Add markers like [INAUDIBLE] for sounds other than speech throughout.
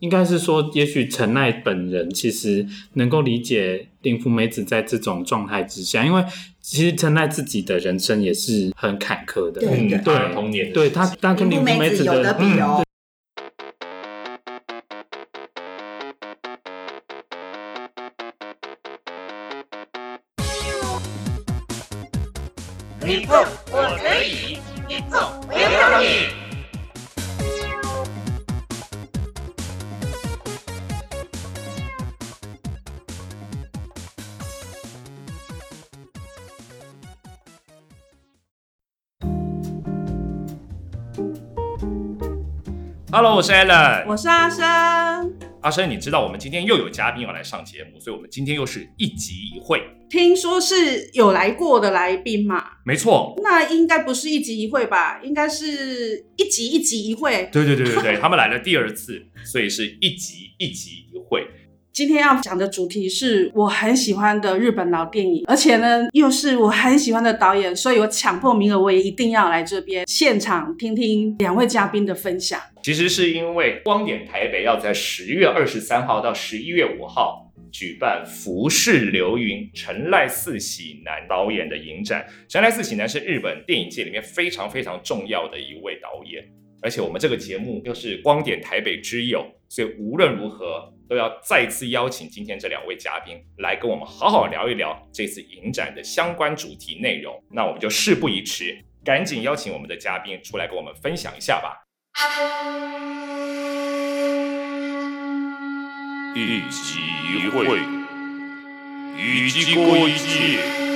应该是说，也许陈奈本人其实能够理解林福美子在这种状态之下，因为其实陈奈自己的人生也是很坎坷的。对嗯，对童年对他他跟林林福美子的有的比嗯哦。Hello，我是 Alan。我是阿生。阿生，你知道我们今天又有嘉宾要来上节目，所以我们今天又是一集一会。听说是有来过的来宾嘛？没错，那应该不是一集一会吧？应该是一集一集一会。对对对对对，[LAUGHS] 他们来了第二次，所以是一集一集一会。今天要讲的主题是我很喜欢的日本老电影，而且呢又是我很喜欢的导演，所以我强迫名额，我也一定要来这边现场听听两位嘉宾的分享。其实是因为光点台北要在十月二十三号到十一月五号举办《浮世流云》陈赖四喜男导演的影展。陈赖四喜男是日本电影界里面非常非常重要的一位导演，而且我们这个节目又是光点台北之友，所以无论如何都要再次邀请今天这两位嘉宾来跟我们好好聊一聊这次影展的相关主题内容。那我们就事不宜迟，赶紧邀请我们的嘉宾出来跟我们分享一下吧。一集一会，一季过一季。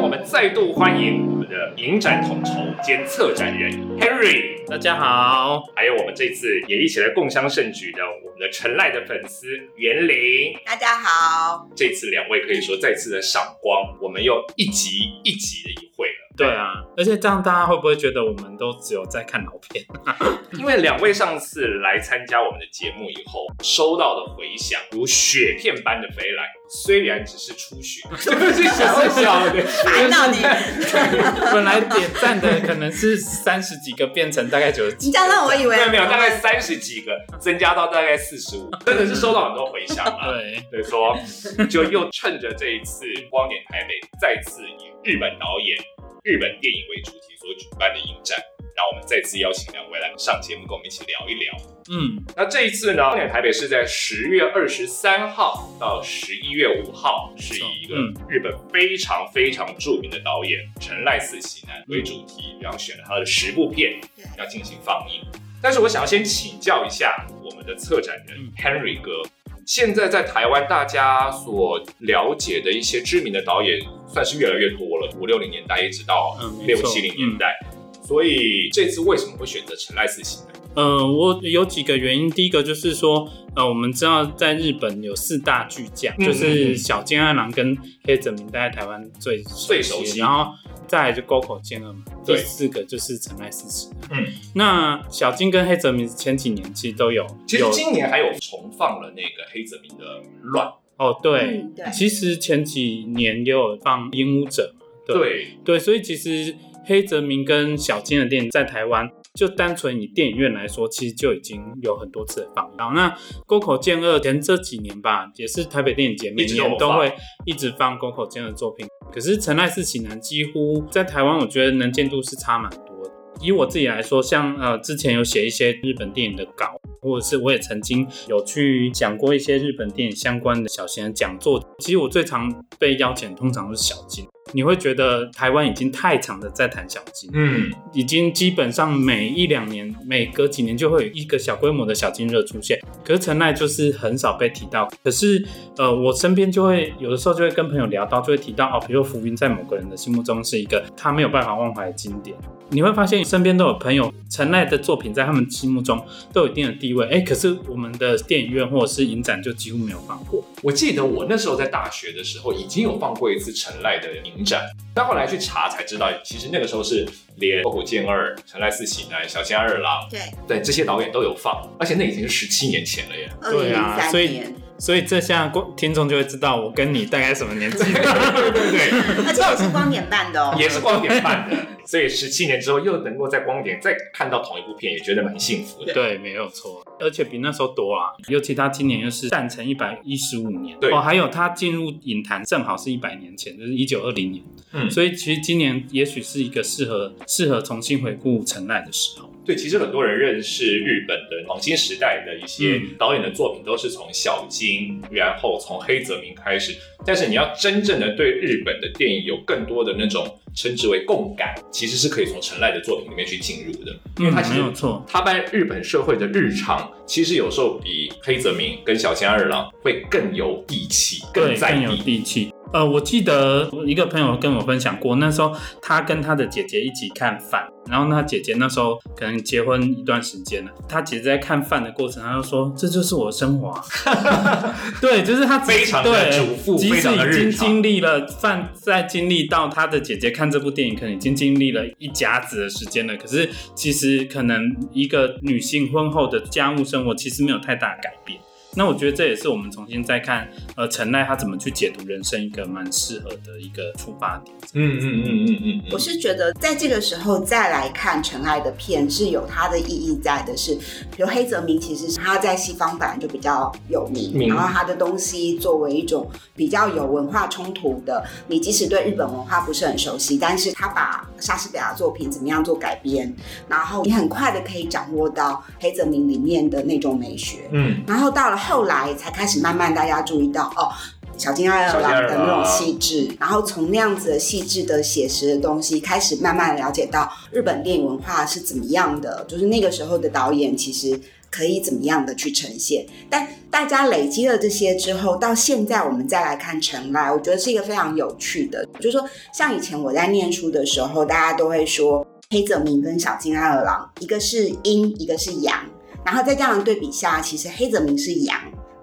让我们再度欢迎我们的影展统筹兼策展人 Henry，大家好，还有我们这次也一起来共襄盛举的我们的陈赖的粉丝袁玲。大家好，这次两位可以说再次的赏光，我们又一集一集的一会了。对啊，而且这样大家会不会觉得我们都只有在看老片？[LAUGHS] 因为两位上次来参加我们的节目以后，收到的回响如雪片般的飞来。虽然只是初学，[LAUGHS] 就是小小的，烦到你，本来点赞的可能是三十几个，变成大概九十几你这样让我以为没有没有，大概三十几个，增加到大概四十五，真的是收到很多回响啊。对，所以说，就又趁着这一次光点台北再次以日本导演、日本电影为主题所举办的影展，让我们再次邀请两位来上节目，跟我们一起聊一聊。嗯，那这一次呢，光点台北是在十月二十三号到十一月五号，是以一个嗯日本非常非常著名的导演陈赖四喜男为主题，然后选了他的十部片要进行放映。但是我想要先请教一下我们的策展人嗯 Henry 哥，现在在台湾大家所了解的一些知名的导演，算是越来越多了，五六零年代一直到六七零年代。所以这次为什么会选择陈赖四喜男？呃，我有几个原因。第一个就是说，呃，我们知道在日本有四大巨匠，嗯就是小金二郎跟黑泽明，在台湾最最熟悉然后再来就沟口健二嘛，第对四个就是陈濑四喜。嗯，那小金跟黑泽明前几年其实都有，其实今年还有重放了那个黑泽明的《乱》。哦，对，嗯对其实前几年也有放《鹦鹉者》嘛，对对，对，所以其实黑泽明跟小金的电影在台湾，就单纯以电影院来说，其实就已经有很多次的放映。然后那沟口健二前这几年吧，也是台北电影节每年都会一直放沟口健二的作品。可是陈赖四喜男几乎在台湾，我觉得能见度是差蛮多的。以我自己来说，像呃之前有写一些日本电影的稿，或者是我也曾经有去讲过一些日本电影相关的小型的讲座。其实我最常被邀请，通常都是小金。你会觉得台湾已经太长的在谈小金，嗯，已经基本上每一两年、每隔几年就会有一个小规模的小金热出现。可是陈奈就是很少被提到。可是呃，我身边就会有的时候就会跟朋友聊到，就会提到哦，比如说浮云在某个人的心目中是一个他没有办法忘怀的经典。你会发现身边都有朋友，陈奈的作品在他们心目中都有一定的地位。哎，可是我们的电影院或者是影展就几乎没有放过。我记得我那时候在大学的时候已经有放过一次陈赖的影展，但后来去查才知道，其实那个时候是连沟口健二、陈赖四喜男、小津安二郎，对，对这些导演都有放，而且那已经是十七年前了耶。对啊所以三年，所以这下观听众就会知道我跟你大概什么年纪。[LAUGHS] 对对对，而且也是光点半的哦。也是光点半的，所以十七年之后又能够在光点再看到同一部片，也觉得蛮幸福的。对，没有错，而且比那时候多啊。尤其他今年又是诞辰一百一十五年，对哦，还有他进入影坛正好是一百年前，就是一九二零年，嗯所以其实今年也许是一个适合适合重新回顾陈赖的时候。对，其实很多人认识日本的黄金时代的一些嗯导演的作品，都是从小金，然后从黑泽明开始。但是你要真正的对日本的电影有更多的那种称之为共感，其实是可以从陈赖的作品里面去进入的，因为他其实有错，他把日本社会的日常，其实有时候比黑泽明跟小津安二郎会更有地气，更在地。地气。呃，我记得一个朋友跟我分享过，那时候他跟他的姐姐一起看饭，然后他姐姐那时候可能结婚一段时间了，他姐姐在看饭的过程，他就说：“这就是我的生活、啊。[LAUGHS] ”对，就是他非常的对主妇即使非常的已经经历了饭，在经历到他的姐姐看这部电影，可能已经经历了一甲子的时间了。可是其实可能一个女性婚后的家务生活，其实没有太大改变。那我觉得这也是我们重新再看，呃，陈奈他怎么去解读人生一个蛮适合的一个出发点。嗯嗯嗯嗯嗯我是觉得在这个时候再来看陈爱的片是有它的意义在的是，比如黑泽明其实他在西方本来就比较有名，名然后他的东西作为一种比较有文化冲突的，你即使对日本文化不是很熟悉，但是他把莎士比亚作品怎么样做改编，然后你很快的可以掌握到黑泽明里面的那种美学，嗯，然后到了后来才开始慢慢大家注意到哦。小金二郎的那种细致，然后从那样子的细致的写实的东西开始慢慢了解到日本电影文化是怎么样的，就是那个时候的导演其实可以怎么样的去呈现。但大家累积了这些之后，到现在我们再来看尘埃，我觉得是一个非常有趣的，就是说像以前我在念书的时候，大家都会说黑泽明跟小金二郎，一个是阴，一个是阳。然后再这样对比下，其实黑泽明是阳，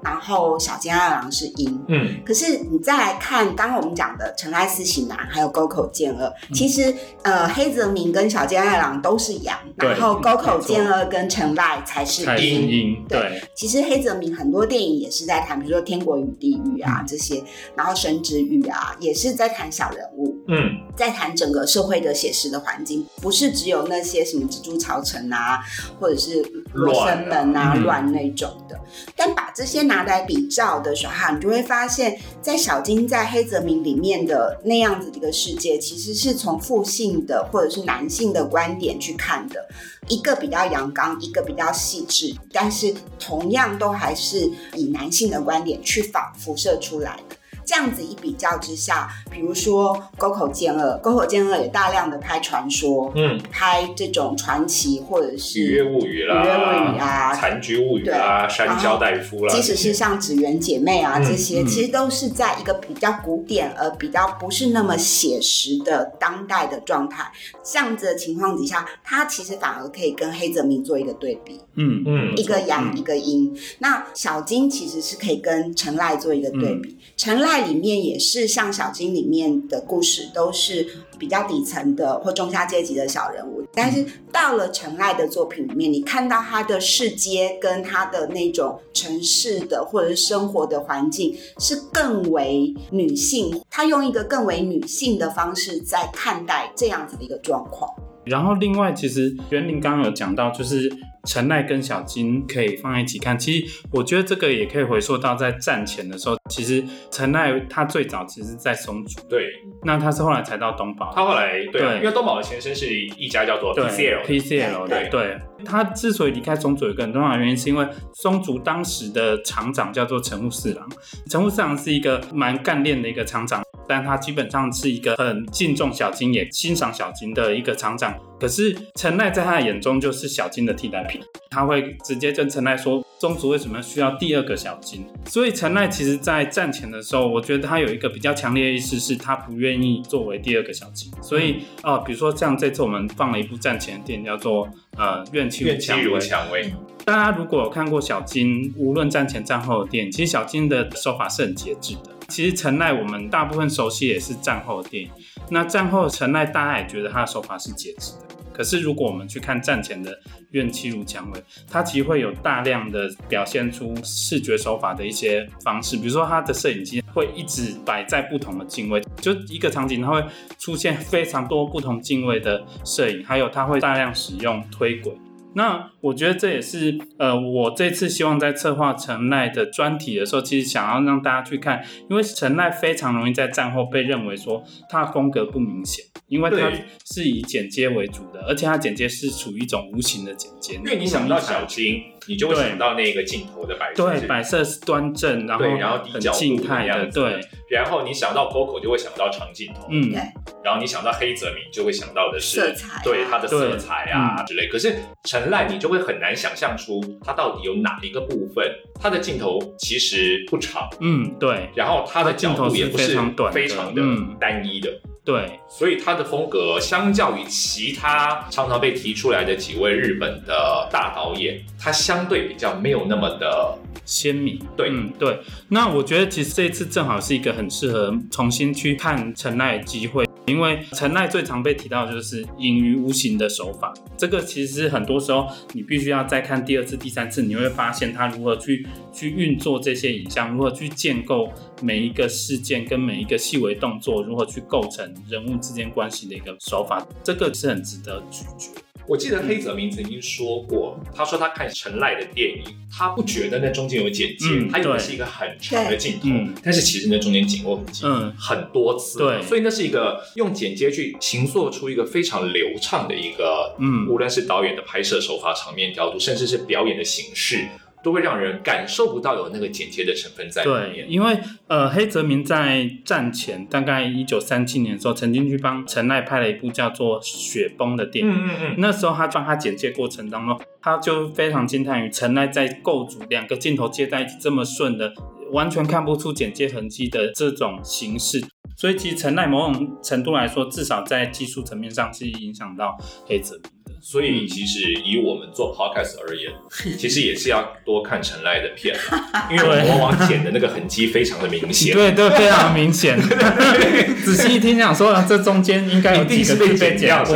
然后小津安二郎是阴。嗯，可是你再来看刚刚我们讲的《尘埃四喜男》还有《沟口健二》，其实呃黑泽明跟小津安二郎都是阳，然后沟口健二跟陈赖才是阴阴。对，其实黑泽明很多电影也是在谈，比如说《天国与地狱》啊嗯这些，然后《神之狱》啊，也是在谈小人物。嗯，在谈整个社会的写实的环境，不是只有那些什么蜘蛛巢城啊，或者是罗生门啊乱那种的。但把这些拿来比较的时候哈，你就会发现，在小金在黑泽明里面的那样子一个世界，其实是从父性的或者是男性的观点去看的。一个比较阳刚，一个比较细致，但是同样都还是以男性的观点去反辐射出来。这样子一比较之下，比如说沟口健二，沟口健二也大量的拍传说，嗯，拍这种传奇或者是雨月物语啦，雨月物语啊残局物语啦，山椒大夫啦，即使是像纸鸢姐妹啊嗯这些，嗯。其实都是在一个比较古典而比较不是那么写实的当代的状态。这样子的情况底下，他其实反而可以跟黑泽明做一个对比，嗯。嗯一个阳嗯。一个阴。那小金其实是可以跟陈赖做一个对比，陈赖里面也是像小金里面的故事都是比较底层的或中下阶级的小人物，但是到了陈赖的作品里面，你看到他的世界跟他的那种城市的或者是生活的环境是更为女性，他用一个更为女性的方式在看待这样子的一个状况。然后另外，其实袁林刚刚有讲到，就是陈奈跟小金可以放在一起看。其实我觉得这个也可以回溯到在战前的时候，其实陈奈他最早其实在松竹，对那他是后来才到东宝。他后来对因为东宝的前身是一家叫做对 PCL 的 PCL 对的，对他之所以离开松竹，有一个很重要的原因，是因为松竹当时的厂长叫做陈务四郎，陈务四郎是一个蛮干练的一个厂长，但他基本上是一个很敬重小金，也欣赏小金的一个厂长。可是陈奈在他的眼中就是小金的替代品，他会直接跟陈奈说，宗族为什么需要第二个小金？所以陈赖其实在战前的时候，我觉得他有一个比较强烈的意识，是他不愿意作为第二个小金。所以哦、比如说像这次我们放了一部战前的电影，叫做呃《怨气如如蔷薇，大家如果有看过小金，无论战前战后的电影，其实小金的手法是很节制的。其实陈赖我们大部分熟悉也是战后的电影，那战后陈赖大家也觉得他的手法是节制的。可是如果我们去看战前的怨气如蔷薇，它其实会有大量的表现出视觉手法的一些方式，比如说它的摄影机会一直摆在不同的镜位，就一个场景它会出现非常多不同镜位的摄影，还有它会大量使用推轨。那我觉得这也是呃，我这次希望在策划陈奈的专题的时候，其实想要让大家去看，因为陈奈非常容易在战后被认为说他的风格不明显，因为他是以剪接为主的，而且他剪接是处于一种无形的剪接，因为你想到小金，你就会想到那个镜头的摆设对摆设是端正，然后，然后很静态的，对，然后你想到 Coco 就会想到长镜头，嗯。对，然后你想到黑泽明就会想到的是色彩啊。对它的色彩啊之类。可是陈赖你就会很难想象出它到底有哪一个部分，它的镜头其实不长，嗯，对。然后它的角度也不是非常短的。非常的嗯。单一的。对，所以他的风格相较于其他常常被提出来的几位日本的大导演，他相对比较没有那么的鲜明，对。嗯对。那我觉得其实这一次正好是一个很适合重新去看陈奈的机会，因为陈奈最常被提到的就是隐于无形的手法，这个其实很多时候你必须要再看第二次、第三次，你会发现他如何去去运作这些影像，如何去建构每一个事件跟每一个细微动作，如何去构成人物之间关系的一个手法，这个是很值得咀嚼。我记得黑泽明曾经说过，他说他看陈赖的电影，他不觉得那中间有剪接，嗯他以为是一个很长的镜头，嗯。但是其实那中间紧握很紧，嗯很多次，对。所以那是一个用剪接去形塑出一个非常流畅的一个，嗯。无论是导演的拍摄手法、场面调度，甚至是表演的形式，都会让人感受不到有那个剪接的成分在里对，因为呃，黑泽明在战前大概一九三七年的时候，曾经去帮陈奈拍了一部叫做《雪崩》的电影。嗯嗯嗯，那时候他帮他剪接过程当中，他就非常惊叹于陈奈在构筑两个镜头接在一起这么顺的，完全看不出剪接痕迹的这种形式。所以其实陈奈某种程度来说，至少在技术层面上是影响到黑泽。所以其实以我们做 podcast 而言，其实也是要多看陈赖的片，[LAUGHS] 因为我们往往剪的那个痕迹非常的明显。对对，非常明显。[LAUGHS] 仔细一听，想说啊这中间应该有几个字被是被剪剪过。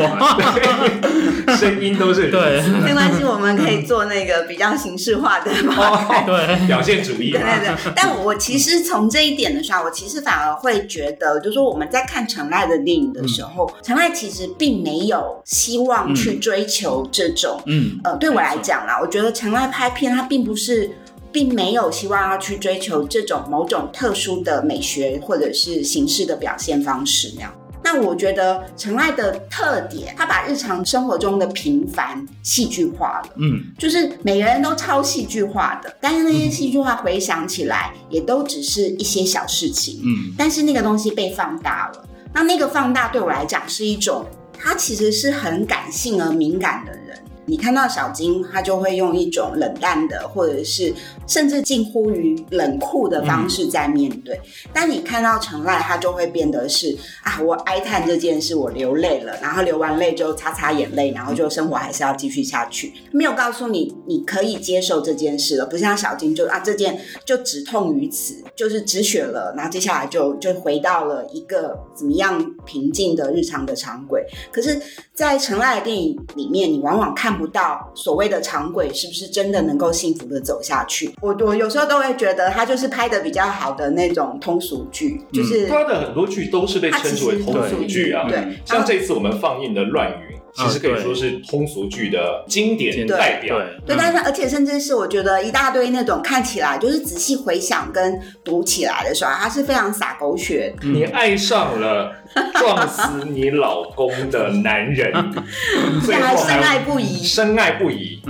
声音都是。对。没关系，我们可以做那个比较形式化的嘛。哦，对，表现主义对。对对，但我其实从这一点的时候，我其实反而会觉得，就是说我们在看陈赖的电影的时候，陈赖其实并没有希望去追求这种，嗯，呃，对我来讲啦，我觉得陈赖拍片它并不是。并没有希望要去追求这种某种特殊的美学或者是形式的表现方式那样。那我觉得陈爱的特点，他把日常生活中的平凡戏剧化了。嗯，就是每个人都超戏剧化的，但是那些戏剧化回想起来，也都只是一些小事情，嗯，但是那个东西被放大了。那那个放大对我来讲是一种，他其实是很感性而敏感的人。你看到小金，他就会用一种冷淡的，或者是甚至近乎于冷酷的方式在面对。但你看到陈赖，他就会变得是啊，我哀叹这件事，我流泪了，然后流完泪就擦擦眼泪，然后就生活还是要继续下去。没有告诉你你可以接受这件事了，不像小金就啊这件就止痛于此，就是止血了，然后接下来就就回到了一个怎么样平静的日常的常轨。可是，在陈赖的电影里面，你往往看不到所谓的长轨是不是真的能够幸福的走下去。我我有时候都会觉得他就是拍的比较好的那种通俗剧，就是、他的很多剧都是被称之为通俗剧啊，对，像这次我们放映的《乱云》，其实可以说是通俗剧的经典代表。对对，但是而且甚至是我觉得一大堆那种看起来就是仔细回想跟读起来的时候，它是非常洒狗血的。你爱上了撞死你老公的男人，[LAUGHS] 最还后深爱不已深爱不已，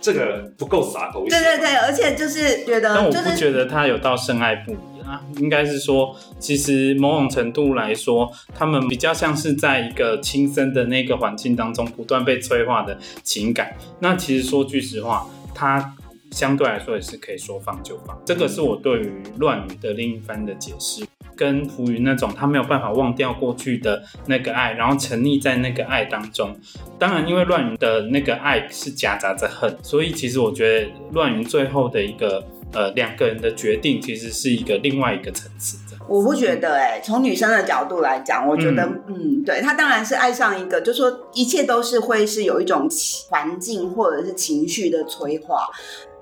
这个不够洒狗血。对对对，而且就是觉得，但我就是不觉得他有到深爱不已啊，应该是说，其实某种程度来说，他们比较像是在一个亲生的那个环境当中不断被催化的情感。那其实说句实话，他相对来说也是可以说放就放。这个是我对于乱语的另一番的解释。跟浮云那种他没有办法忘掉过去的那个爱，然后沉溺在那个爱当中。当然，因为乱云的那个爱是夹杂着恨，所以其实我觉得乱云最后的一个呃两个人的决定，其实是一个另外一个层次的。我不觉得哎、从女生的角度来讲，我觉得嗯对她当然是爱上一个，就说一切都是会是有一种情环境或者是情绪的催化。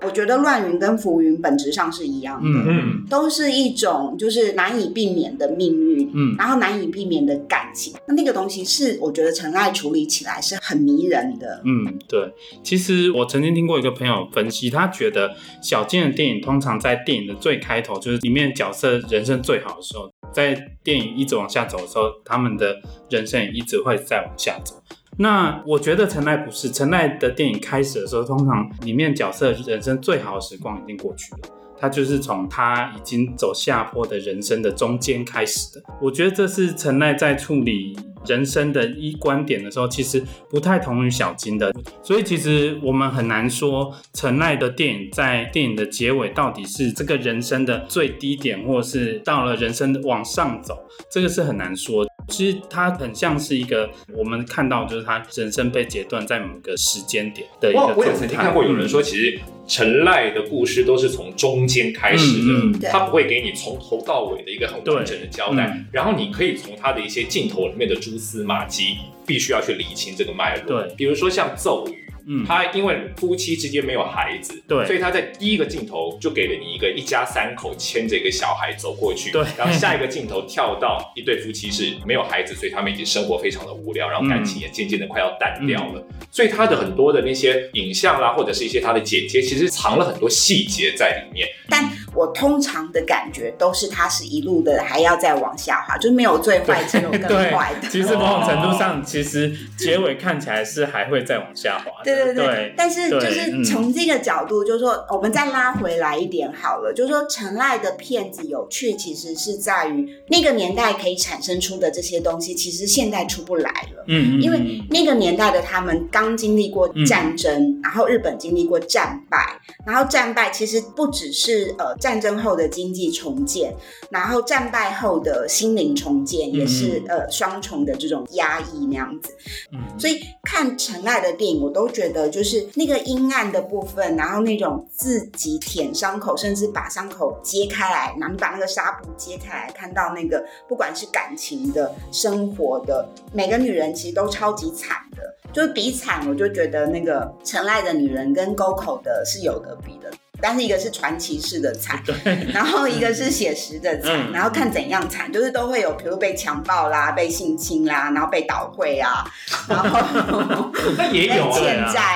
我觉得乱云跟浮云本质上是一样的，嗯嗯，都是一种就是难以避免的命运，嗯然后难以避免的感情。那那个东西是我觉得陈爱处理起来是很迷人的。嗯，对。其实我曾经听过一个朋友分析，他觉得小贱的电影通常在电影的最开头，就是里面角色人生最好的时候，在电影一直往下走的时候，他们的人生也一直会再往下走。那我觉得陈赖不是陈赖的电影开始的时候，通常里面角色人生最好的时光已经过去了。他就是从他已经走下坡的人生的中间开始的。我觉得这是陈赖在处理人生的一观点的时候，其实不太同于小金的。所以其实我们很难说陈赖的电影在电影的结尾到底是这个人生的最低点，或是到了人生往上走，这个是很难说。其实它很像是一个我们看到，就是他人生被截断在某个时间点的一个我曾经看过有人说，其实陈赖的故事都是从中间开始的，嗯嗯他不会给你从头到尾的一个很完整的交代，嗯然后你可以从他的一些镜头里面的蛛丝马迹，必须要去理清这个脉络。对比如说像咒语。嗯，他因为夫妻之间没有孩子，对。所以他在第一个镜头就给了你一个一家三口牵着一个小孩走过去，对。然后下一个镜头跳到一对夫妻是没有孩子，所以他们已经生活非常的无聊，然后感情也渐渐的快要淡掉了，所以他的很多的那些影像啦，或者是一些他的剪接，其实藏了很多细节在里面。但我通常的感觉都是它是一路的还要再往下滑，就是没有最坏，只有更坏的。其实某种程度上，其实结尾看起来是还会再往下滑。对对对，对但是就是嗯从这个角度，就是说，我们再拉回来一点好了，就是说，陈赖的片子有趣，其实是在于那个年代可以产生出的这些东西，其实现在出不来了。嗯嗯，因为那个年代的他们刚经历过战争，然后日本经历过战败，然后战败其实不只是呃战争后的经济重建，然后战败后的心灵重建也是、呃双重的这种压抑那样子。嗯所以看陈爱的电影，我都觉得就是那个阴暗的部分，然后那种自己舔伤口，甚至把伤口揭开来，然后你把那个纱布揭开来，看到那个不管是感情的、生活的，每个女人其实都超级惨的。就是比惨，我就觉得那个陈赖的女人跟沟口的是有得比的。但是一个是传奇式的惨，[LAUGHS] 然后一个是写实的惨，嗯。然后看怎样惨，就是都会有，比如被强暴啦、被性侵啦，然后被倒会啊，然后 [LAUGHS] 那也有 [LAUGHS] 被欠啊，债啊，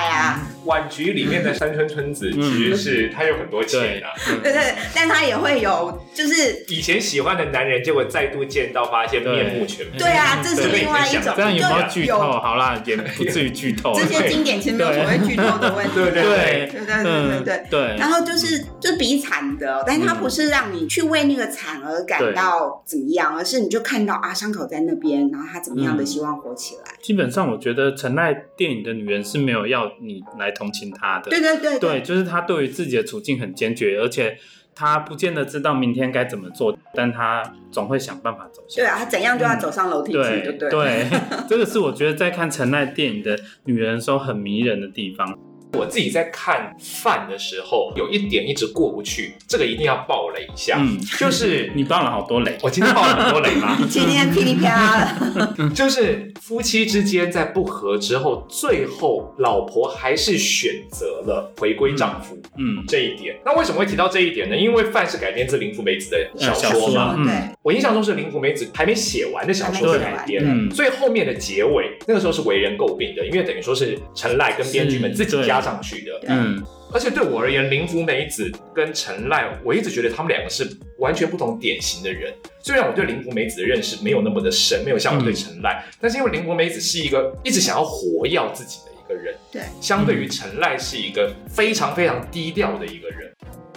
晚菊里面的山村村子其实是他有很多钱的，对对，但他也会有就是以前喜欢的男人，结果再度见到发现面目全非，对啊，这是另外一种。这样有没有剧透？好啦，也不至于剧透。这些经典其实没有什么剧透的问题。对对对对对对。然后就是就比惨的，但是他不是让你去为那个惨而感到怎么样，而是你就看到啊伤口在那边，然后他怎么样的希望活起来。基本上我觉得陈奈电影的女人是没有要你来。同情他的。对对对对，就是他对于自己的处境很坚决，而且他不见得知道明天该怎么做，但他总会想办法走下去。对啊，他怎样就要走上楼梯去，对对。对，[LAUGHS] 这个是我觉得在看陈奈电影的女人时候很迷人的地方。我自己在看饭的时候，有一点一直过不去，这个一定要爆雷一下，嗯，就是 [LAUGHS] 你爆了好多雷。我今天爆了很多雷吗？今天噼里啪啦。的，[LAUGHS] 就是夫妻之间在不和之后，最后老婆还是选择了回归丈夫。嗯，这一点，那为什么会提到这一点呢？因为《饭》是改编自林福美子的小小说说嘛，嗯对，我印象中是林福美子还没写完的小说的改编，嗯。所以后面的结尾那个时候是为人诟病的，因为等于说是陈赖跟编剧们自己加上去的。嗯，而且对我而言，林福美子跟陈赖，我一直觉得他们两个是完全不同典型的人。虽然我对林福美子的认识没有那么的深，没有像我对陈赖，但是因为林福美子是一个一直想要活耀自己的一个人，对，相对于陈赖是一个非常非常低调的一个人，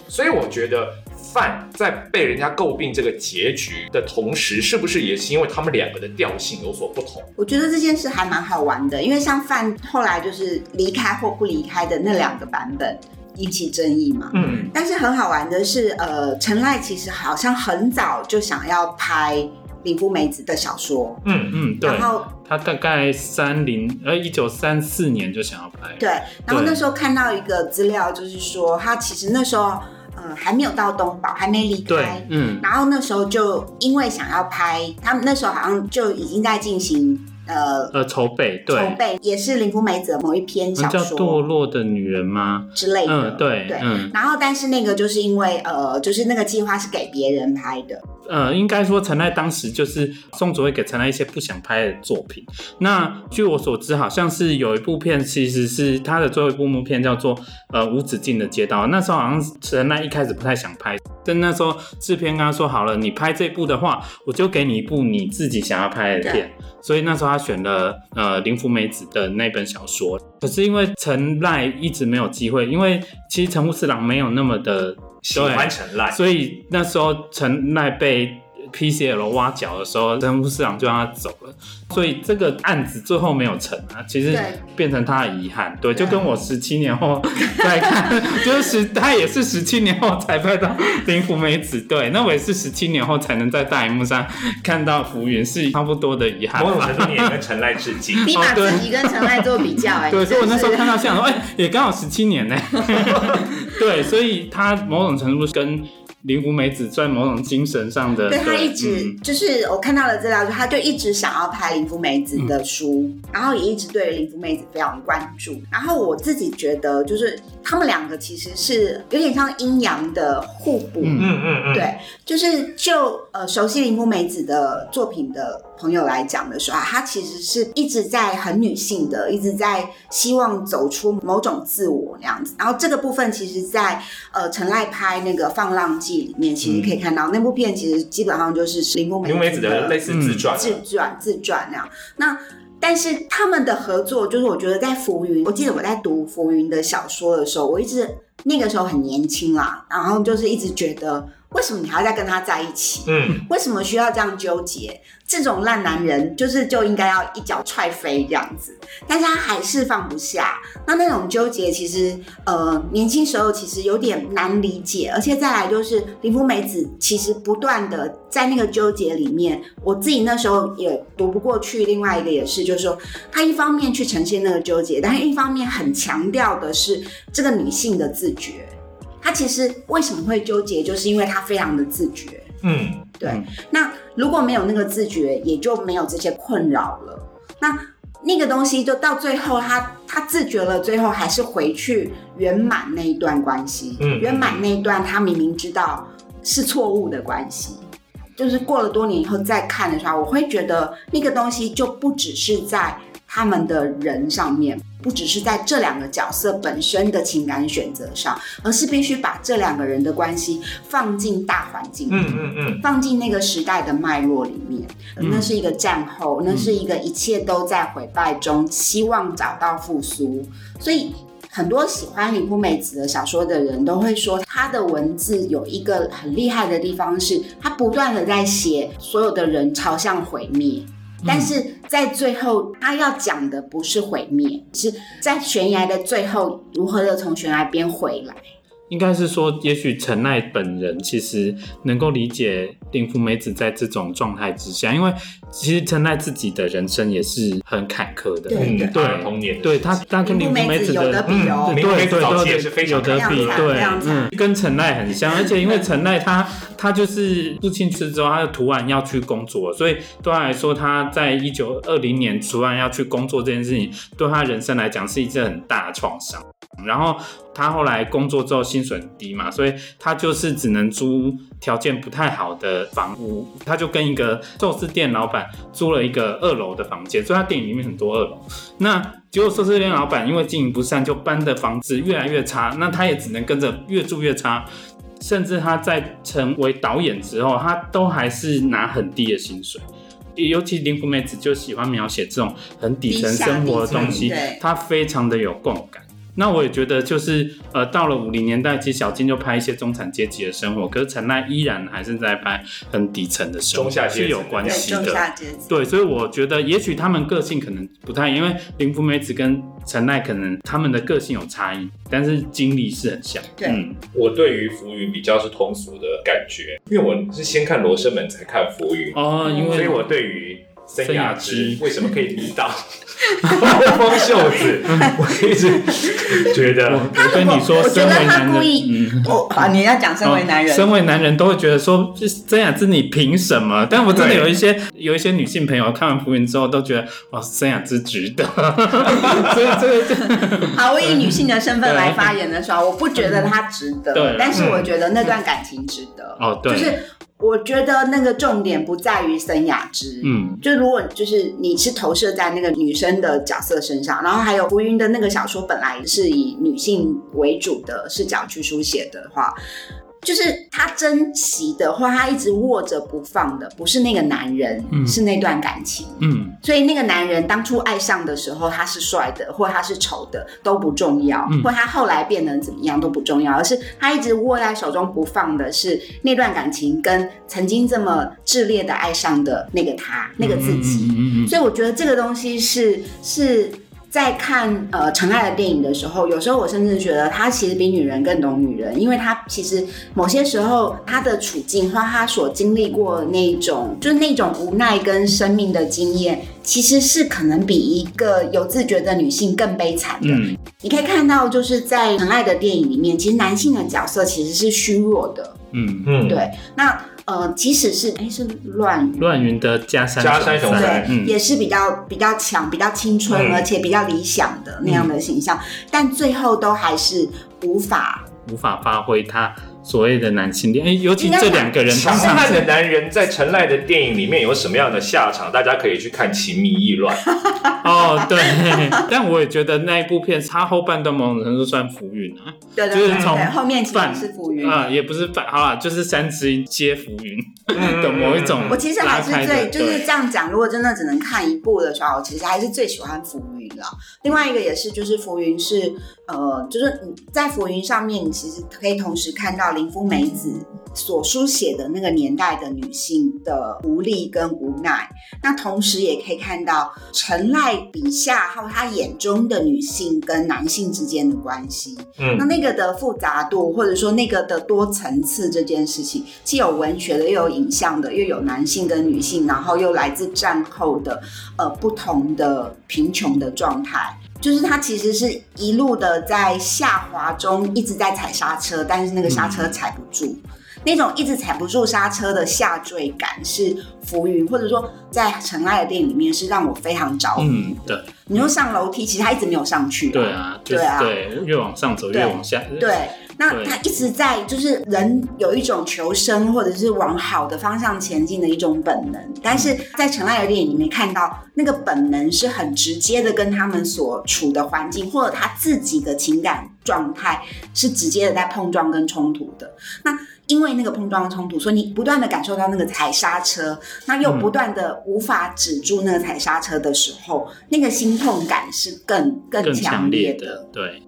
所以我觉得范在被人家诟病这个结局的同时，是不是也是因为他们两个的调性有所不同？我觉得这件事还蛮好玩的，因为像范后来就是离开或不离开的那两个版本引起争议嘛。嗯，但是很好玩的是，呃，陈赖其实好像很早就想要拍林夫梅子的小说，嗯嗯，对然，后他大概三零呃一九三四年就想要拍。对，然后那时候看到一个资料，就是说他其实那时候。呃还没有到东宝，还没离对开，，嗯，然后那时候就因为想要拍，他们那时候好像就已经在进行呃呃，筹备对，筹，备，也是林芙美子的某一篇小说。叫《堕落的女人》吗？之类的，嗯，对，对。嗯，然后，但是那个就是因为呃，就是那个计划是给别人拍的，呃，应该说陈奈当时就是宋祖会给陈奈一些不想拍的作品。那据我所知，好像是有一部片，其实是他的最后一部幕片，叫做呃无止境的街道。那时候好像陈奈一开始不太想拍，但那时候制片跟他说好了，你拍这部的话，我就给你一部你自己想要拍的片。所以那时候他选了呃林芙美子的那本小说。可是因为陈赖一直没有机会，因为其实陈户四郎没有那么的喜欢陈赖，所以那时候陈奈被 PCL 挖角的时候，陈户市长就让他走了，所以这个案子最后没有成啊，其实对变成他的遗憾。对，就对跟我十七年后再看，[LAUGHS] 就是十他也是十七年后才拍到林福美子，对，那我也是十七年后才能在大荧幕上看到浮云，是差不多的遗憾吧。某种程度你也跟陈赖致敬。你把自己跟陈赖做比较、哎，[LAUGHS] 对，所以我那时候看到想说，哎、也刚好十七年呢。[LAUGHS] 对，所以他某种程度跟林芙美子在某种精神上的，对他一直、嗯就是我看到了资料，就他就一直想要拍林芙美子的书，嗯然后也一直对林芙美子非常关注。然后我自己觉得，就是他们两个其实是有点像阴阳的互补。嗯嗯嗯嗯，对，就是就呃熟悉铃木美子的作品的朋友来讲的时候啊，她其实是一直在很女性的，一直在希望走出某种自我那样子。然后这个部分其实在，呃陈赖拍那个《放浪记》里面，其实可以看到、那部片其实基本上就是铃木美美子的类似自传啊，自传自传那样。那但是他们的合作，就是我觉得在浮云，我记得我在读浮云的小说的时候，我一直那个时候很年轻啦，然后就是一直觉得，为什么你还要再跟他在一起？嗯，为什么需要这样纠结？这种烂男人就是就应该要一脚踹飞这样子，但是他还是放不下。那那种纠结，其实呃年轻时候其实有点难理解，而且再来就是林芙美子其实不断的在那个纠结里面，我自己那时候也读不过去。另外一个也是，就是说她一方面去呈现那个纠结，但是一方面很强调的是这个女性的自觉。她其实为什么会纠结，就是因为他非常的自觉。嗯，对，嗯那如果没有那个自觉，也就没有这些困扰了。那那个东西就到最后他，他自觉了，最后还是回去圆满那一段关系。嗯圆满那一段，他明明知道是错误的关系，就是过了多年以后再看的时候，我会觉得那个东西就不只是在他们的人上面，不只是在这两个角色本身的情感选择上，而是必须把这两个人的关系放进大环境嗯嗯嗯，放进那个时代的脉络里面，那是一个战后，那是一个一切都在毁败中，希望找到复苏。所以很多喜欢林芙美子的小说的人都会说，她的文字有一个很厉害的地方是，她不断的在写所有的人朝向毁灭。但是在最后，他要讲的不是毁灭，是在悬崖的最后如何的从悬崖边回来。应该是说，也许陈奈本人其实能够理解林芙美子在这种状态之下，因为其实陈奈自己的人生也是很坎坷的。对嗯，对。童年的对他，他跟林芙美子的嗯，对对早期对也是非常有得比，对嗯，跟陈奈很像，而且因为陈奈他他就是父亲去世之后，他就突然要去工作，所以对他来说，他在一九二零年突然要去工作这件事情，对他人生来讲是一件很大的创伤。然后他后来工作之后薪水很低嘛，所以他就是只能租条件不太好的房屋，他就跟一个寿司店老板租了一个二楼的房间，所以他电影里面很多二楼。那结果寿司店老板因为经营不善，就搬的房子越来越差，那他也只能跟着越住越差。甚至他在成为导演之后，他都还是拿很低的薪水。尤其林芙妹子就喜欢描写这种很底层生活的东西低下底层对，他非常的有共感。那我也觉得，就是呃，到了五零年代，其实小金就拍一些中产阶级的生活，可是陈奈依然还是在拍很底层的生活，中下阶有关系的。下阶级。对，所以我觉得，也许他们个性可能不太，因为林芙美子跟陈奈可能他们的个性有差异，但是经历是很像。对嗯，我对于浮云比较是通俗的感觉，因为我是先看罗生门才看浮云，哦，因为所以我对于森雅之之为什么可以迷倒风袖子？[LAUGHS] 我一直觉得我我跟你说，身为男人。我啊，你要讲身为男人，哦身为男人都会觉得说，就是曾雅芝你凭什么？但我真的有一些有一些女性朋友看完浮云之后都觉得，哇，曾雅芝值得。所以这好，我以女性的身份来发言的时候，我不觉得她值得，但是我觉得那段感情值得。哦，对，就是我觉得那个重点不在于森雅之，嗯就如果就是你是投射在那个女生的角色身上，然后还有浮云的那个小说本来是以女性为主的视角去书写的话。就是他珍惜的，或他一直握着不放的，不是那个男人，嗯。是那段感情。嗯。所以那个男人当初爱上的时候，他是帅的，或他是丑的都不重要，嗯。或他后来变得怎么样都不重要，而是他一直握在手中不放的是那段感情跟曾经这么炽烈的爱上的那个他，那个自己。嗯所以我觉得这个东西是是在看呃陈爱的电影的时候，有时候我甚至觉得他其实比女人更懂女人，因为他其实某些时候他的处境或他所经历过的那种就是那种无奈跟生命的经验，其实是可能比一个有自觉的女性更悲惨的。嗯你可以看到，就是在陈爱的电影里面，其实男性的角色其实是虚弱的。嗯，嗯，对，那呃，即使是哎是乱乱云的加山加山雄雄三嗯。也是比较比较强、比较青春，嗯。而且比较理想的那样的形象，但最后都还是无法。无法发挥他所谓的男性恋，哎，尤其这两个人通强悍的男人在陈赖的电影里面有什么样的下场？大家可以去看《情迷意乱》。[LAUGHS] 哦，对，但我也觉得那一部片，他后半段某种程度算浮云啊，对对对就是从对，后面其实是浮云。啊、也不是反，好啦，就是三之一接浮云嗯的某一种我其实还是最就是这样讲，如果真的只能看一部的时候，我其实还是最喜欢浮另外一个也是，就是浮云是呃，就是你在浮云上面，你其实可以同时看到林夫美子。所书写的那个年代的女性的无力跟无奈，那同时也可以看到陈赖笔下还有他眼中的女性跟男性之间的关系。嗯那那个的复杂度，或者说那个的多层次这件事情，既有文学的，又有影像的，又有男性跟女性，然后又来自战后的呃不同的贫穷的状态。就是他其实是一路的在下滑中一直在踩刹车，但是那个刹车踩不住，那种一直踩不住刹车的下坠感是浮云，或者说在陈爱的电影里面是让我非常着迷嗯，对。你说上楼梯，其实他一直没有上去、对啊，就是对啊。对，越往上走越往下，对，那他一直在就是人有一种求生或者是往好的方向前进的一种本能，但是在陈爱的电影里面看到那个本能是很直接的跟他们所处的环境或者他自己的情感状态是直接的在碰撞跟冲突的。那因为那个碰撞冲突，所以你不断的感受到那个踩刹车，那又不断的无法止住那个踩刹车的时候，那个心痛感是更更更强强烈的。的，对，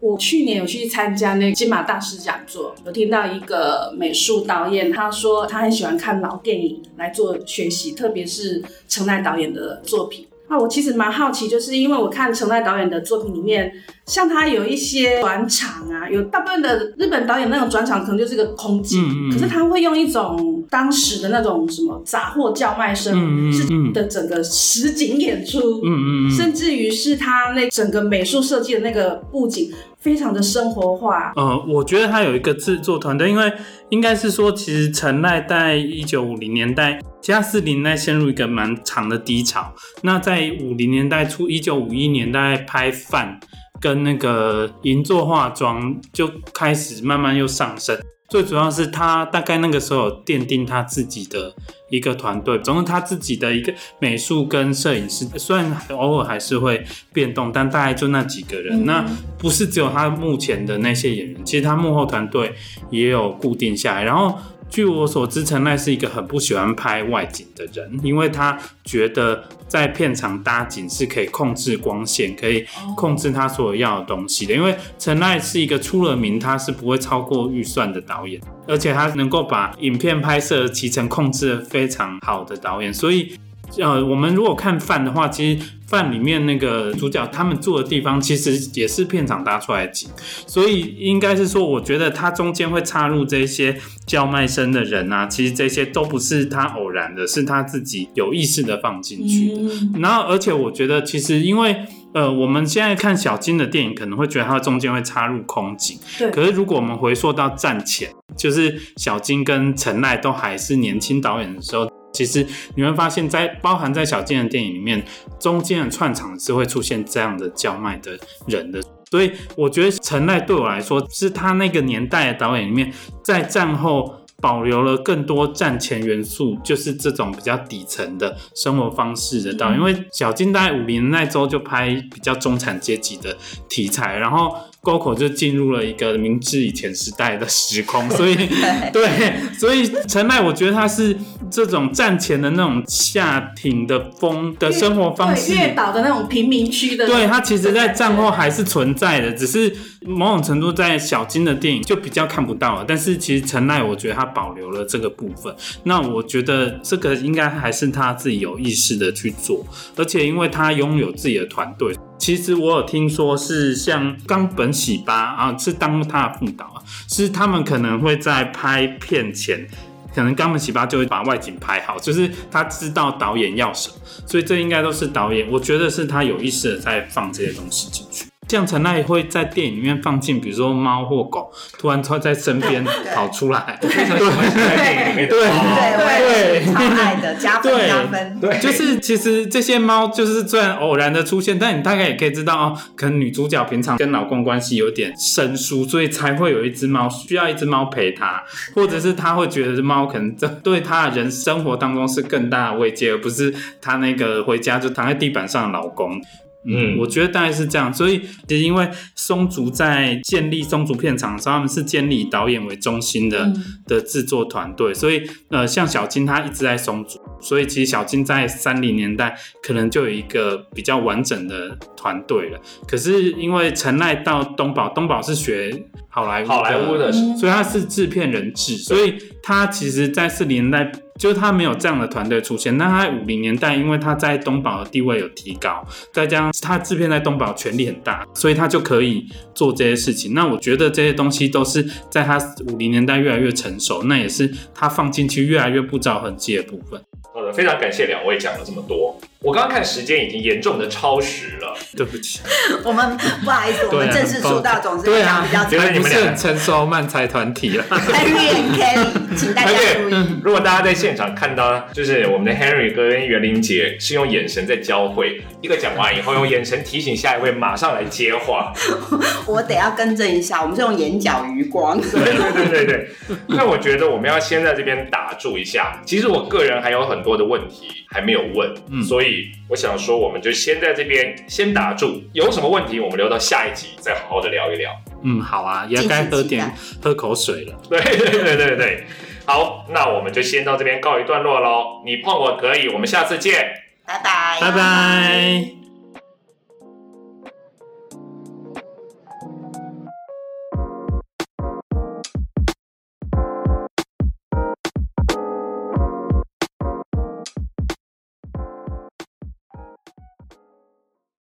我去年有去参加那个金马大师讲座，有听到一个美术导演，他说他很喜欢看老电影来做学习，特别是陈奈导演的作品。那我其实蛮好奇，就是因为我看陈奈导演的作品里面，像他有一些转场啊，有大部分的日本导演那种转场可能就是个空景，嗯嗯可是他会用一种当时的那种什么杂货叫卖声，是嗯的整个实景演出，嗯嗯嗯。甚至于是他那整个美术设计的那个布景非常的生活化。呃，我觉得他有一个制作团队，因为应该是说，其实陈赖在一九五零年代、加四零年代陷入一个蛮长的低潮。那在五零年代初，一九五一年代拍饭跟那个银座化妆就开始慢慢又上升。最主要是他大概那个时候有奠定他自己的一个团队，总之他自己的一个美术跟摄影师，虽然偶尔还是会变动，但大概就那几个人。嗯那不是只有他目前的那些演员，其实他幕后团队也有固定下来。然后据我所知，陈奈是一个很不喜欢拍外景的人，因为他觉得在片场搭景是可以控制光线，可以控制他所有要的东西的。因为陈奈是一个出了名，他是不会超过预算的导演，而且他能够把影片拍摄的期程控制的非常好的导演，所以。呃，我们如果看饭的话，其实饭里面那个主角他们住的地方，其实也是片场搭出来的景，所以应该是说，我觉得它中间会插入这些叫卖声的人啊，其实这些都不是他偶然的，是他自己有意识的放进去的。嗯然后，而且我觉得其实因为。呃，我们现在看小金的电影，可能会觉得它中间会插入空景。对可是如果我们回溯到战前，就是小金跟陈赖都还是年轻导演的时候，其实你会发现在包含在小金的电影里面，中间的串场是会出现这样的叫卖的人的。所以我觉得陈赖对我来说，是他那个年代的导演里面，在战后。保留了更多战前元素，就是这种比较底层的生活方式的导演。因为小金大概五零年代之后就拍比较中产阶级的题材，然后 GoCo 就进入了一个明治以前时代的时空，所以 [LAUGHS] 对，所以陈赖我觉得他是这种战前的那种下町的风的生活方式对，月岛的那种贫民区的，对，它其实在战后还是存在的，只是某种程度在小金的电影就比较看不到了。但是其实陈赖，我觉得他保留了这个部分。那我觉得这个应该还是他自己有意识的去做，而且因为他拥有自己的团队。其实我有听说是像冈本喜八啊，是当他的副导啊，是他们可能会在拍片前。可能冈本喜八就会把外景拍好，就是他知道导演要什么，所以这应该都是导演，我觉得是他有意识的在放这些东西进去。像陈奈会在电影里面放进，比如说猫或狗突然突在身边 [LAUGHS] 跑出来，对猫 [LAUGHS] 对，对是超爱的，加分对加分。对，就是其实这些猫就是虽然偶然的出现，但你大概也可以知道哦，可能女主角平常跟老公关系有点生疏，所以才会有一只猫需要一只猫陪她，或者是她会觉得这猫可能这对她的人生活当中是更大的慰藉，而不是她那个回家就躺在地板上的老公。嗯。我觉得大概是这样，所以其实因为松竹在建立松竹片场的时候，他们是建立以导演为中心的、嗯。的制作团队，所以呃，像小金他一直在松竹，所以其实小金在三零年代可能就有一个比较完整的团队了。可是因为陈赖到东宝，东宝是学好莱坞好莱坞的嗯所以他是制片人制，所以他其实，在四零年代，就是他没有这样的团队出现。那他在五零年代，因为他在东宝的地位有提高，再加上他制片在东宝权力很大，所以他就可以做这些事情。那我觉得这些东西都是在他五零年代越来越成熟，那也是他放进去越来越不着痕迹的部分。好的，非常感谢两位讲了这么多。我刚刚看时间已经严重的超时了，对不起，[LAUGHS] 我们不好意思，我们正式出道总是对啊讲比较，你们是很成熟漫才团体了。Henry and Kelly，请大家注意。如果大家在现场看到，就是我们的 Henry 哥跟袁玲姐是用眼神在交汇，一个讲完以后用眼神提醒下一位马上来接话。[LAUGHS] 我得要更正一下，我们是用眼角余光。对对对对对。那我觉得我们要先在这边打住一下。其实我个人还有很多的问题还没有问，嗯所以我想说，我们就先在这边先打住。有什么问题，我们留到下一集再好好的聊一聊。嗯，好啊，也该喝点喝口水了。[LAUGHS] 对对对对对。好，那我们就先到这边告一段落喽。你碰我可以，我们下次见。拜拜，拜拜。